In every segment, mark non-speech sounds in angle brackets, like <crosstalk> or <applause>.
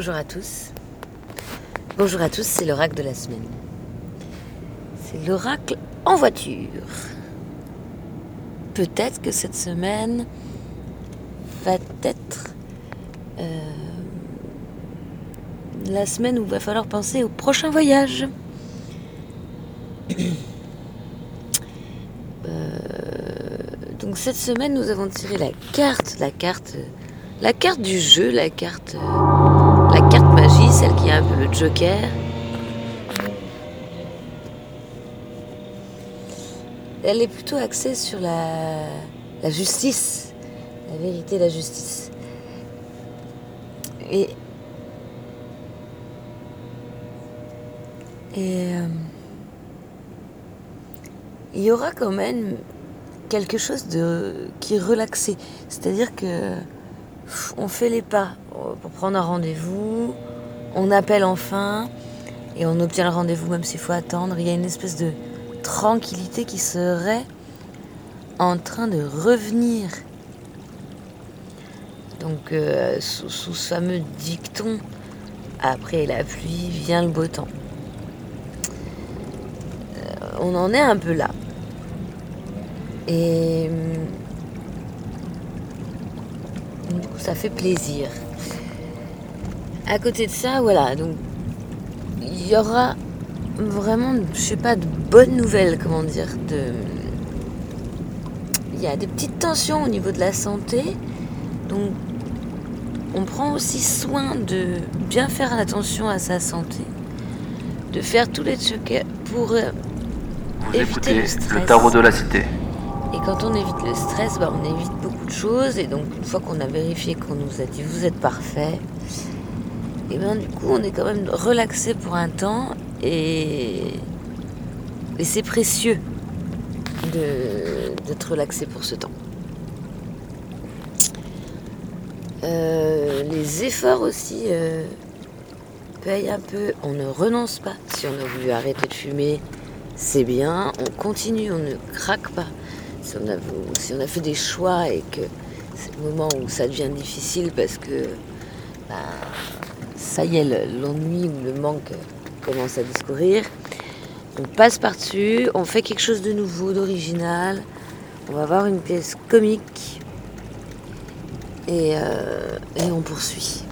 bonjour à tous. Bonjour à tous, c'est l'oracle de la semaine. C'est l'oracle en voiture. Peut-être que cette semaine va être euh, la semaine où il va falloir penser au prochain voyage. <coughs> Euh, donc cette semaine, nous avons tiré la carte, la carte, la carte du jeu, la carte, magie, celle qui est un peu le Joker. Elle est plutôt axée sur la, justice, la vérité, la justice. Et et euh, il y aura quand même quelque chose de qui est relaxé, c'est-à-dire que on fait les pas pour prendre un rendez-vous, on appelle enfin et on obtient le rendez-vous même s'il faut attendre. Il y a une espèce de tranquillité qui serait en train de revenir. Donc euh, sous, sous ce fameux dicton, après la pluie vient le beau temps. Euh, on en est un peu là. Et hum, du coup, ça fait plaisir. À côté de ça, voilà, donc il y aura vraiment, je sais pas, de bonnes nouvelles, comment dire, de... Il y a des petites tensions au niveau de la santé, donc on prend aussi soin de bien faire attention à sa santé, de faire tous les trucs pour euh, Vous éviter le stress. le tarot de la cité. Et quand on évite le stress, bah, on évite beaucoup de choses. Et donc, une fois qu'on a vérifié qu'on nous a dit vous êtes parfait, et bien du coup, on est quand même relaxé pour un temps. Et, c'est précieux d'être relaxé pour ce temps. Euh, les efforts aussi euh, payent un peu. On ne renonce pas. Si on a voulu arrêter de fumer, c'est bien. On continue, on ne craque pas. Si on a, si on a fait des choix et que c'est le moment où ça devient difficile parce que ben, ça y est, le- l'ennui ou le manque commence à discourir, on passe par-dessus, on fait quelque chose de nouveau, d'original. On va voir une pièce comique et, euh, et on poursuit.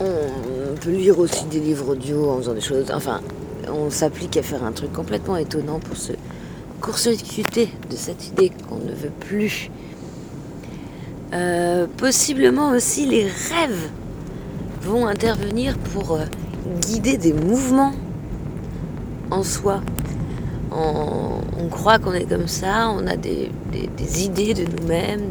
On peut lire aussi des livres audio en faisant des choses. Enfin, on s'applique à faire un truc complètement étonnant pour se court-circuiter de cette idée qu'on ne veut plus. Euh, possiblement aussi les rêves vont intervenir pour euh, guider des mouvements en soi. On, croit qu'on est comme ça, on a des, idées de nous-mêmes.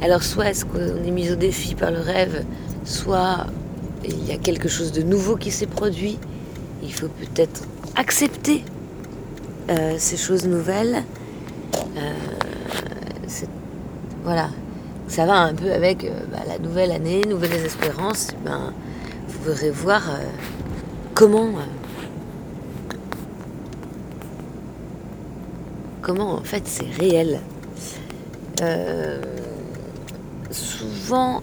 Alors soit est-ce qu'on est mis au défi par le rêve, soit il y a quelque chose de nouveau qui s'est produit. Il faut peut-être accepter euh, ces choses nouvelles. Voilà, ça va un peu avec euh, bah, la nouvelle année, nouvelles espérances. Ben, vous verrez voir euh, comment, euh, comment en fait c'est réel. Souvent,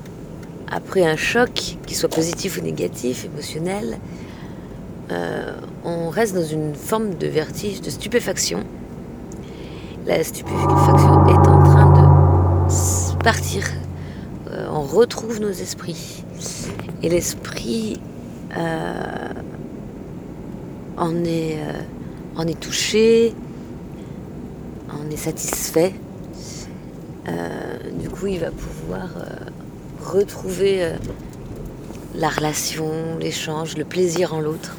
après un choc, qu'il soit positif ou négatif, émotionnel, on reste dans une forme de vertige, de stupéfaction. La stupéfaction est en train de s- partir. Euh, on retrouve nos esprits. Et l'esprit euh, en, est, euh, en est touché, en est satisfait. Du coup, il va pouvoir retrouver la relation, l'échange, le plaisir en l'autre.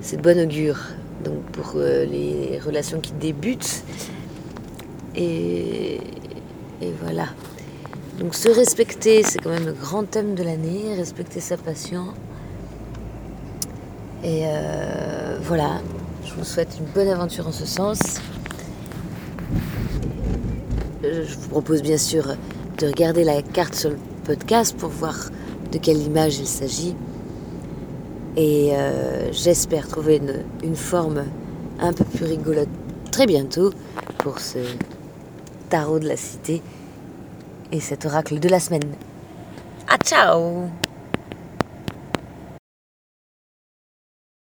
C'est de bon augure. Donc pour les relations qui débutent. Et, et voilà. Donc se respecter, c'est quand même le grand thème de l'année. Respecter sa passion. Et euh, voilà. Je vous souhaite une bonne aventure en ce sens. Euh, Je vous propose bien sûr de regarder la carte sur le podcast pour voir de quelle image il s'agit. Et euh, j'espère trouver une, une forme un peu plus rigolote très bientôt pour ce tarot de la cité et cet oracle de la semaine. À ciao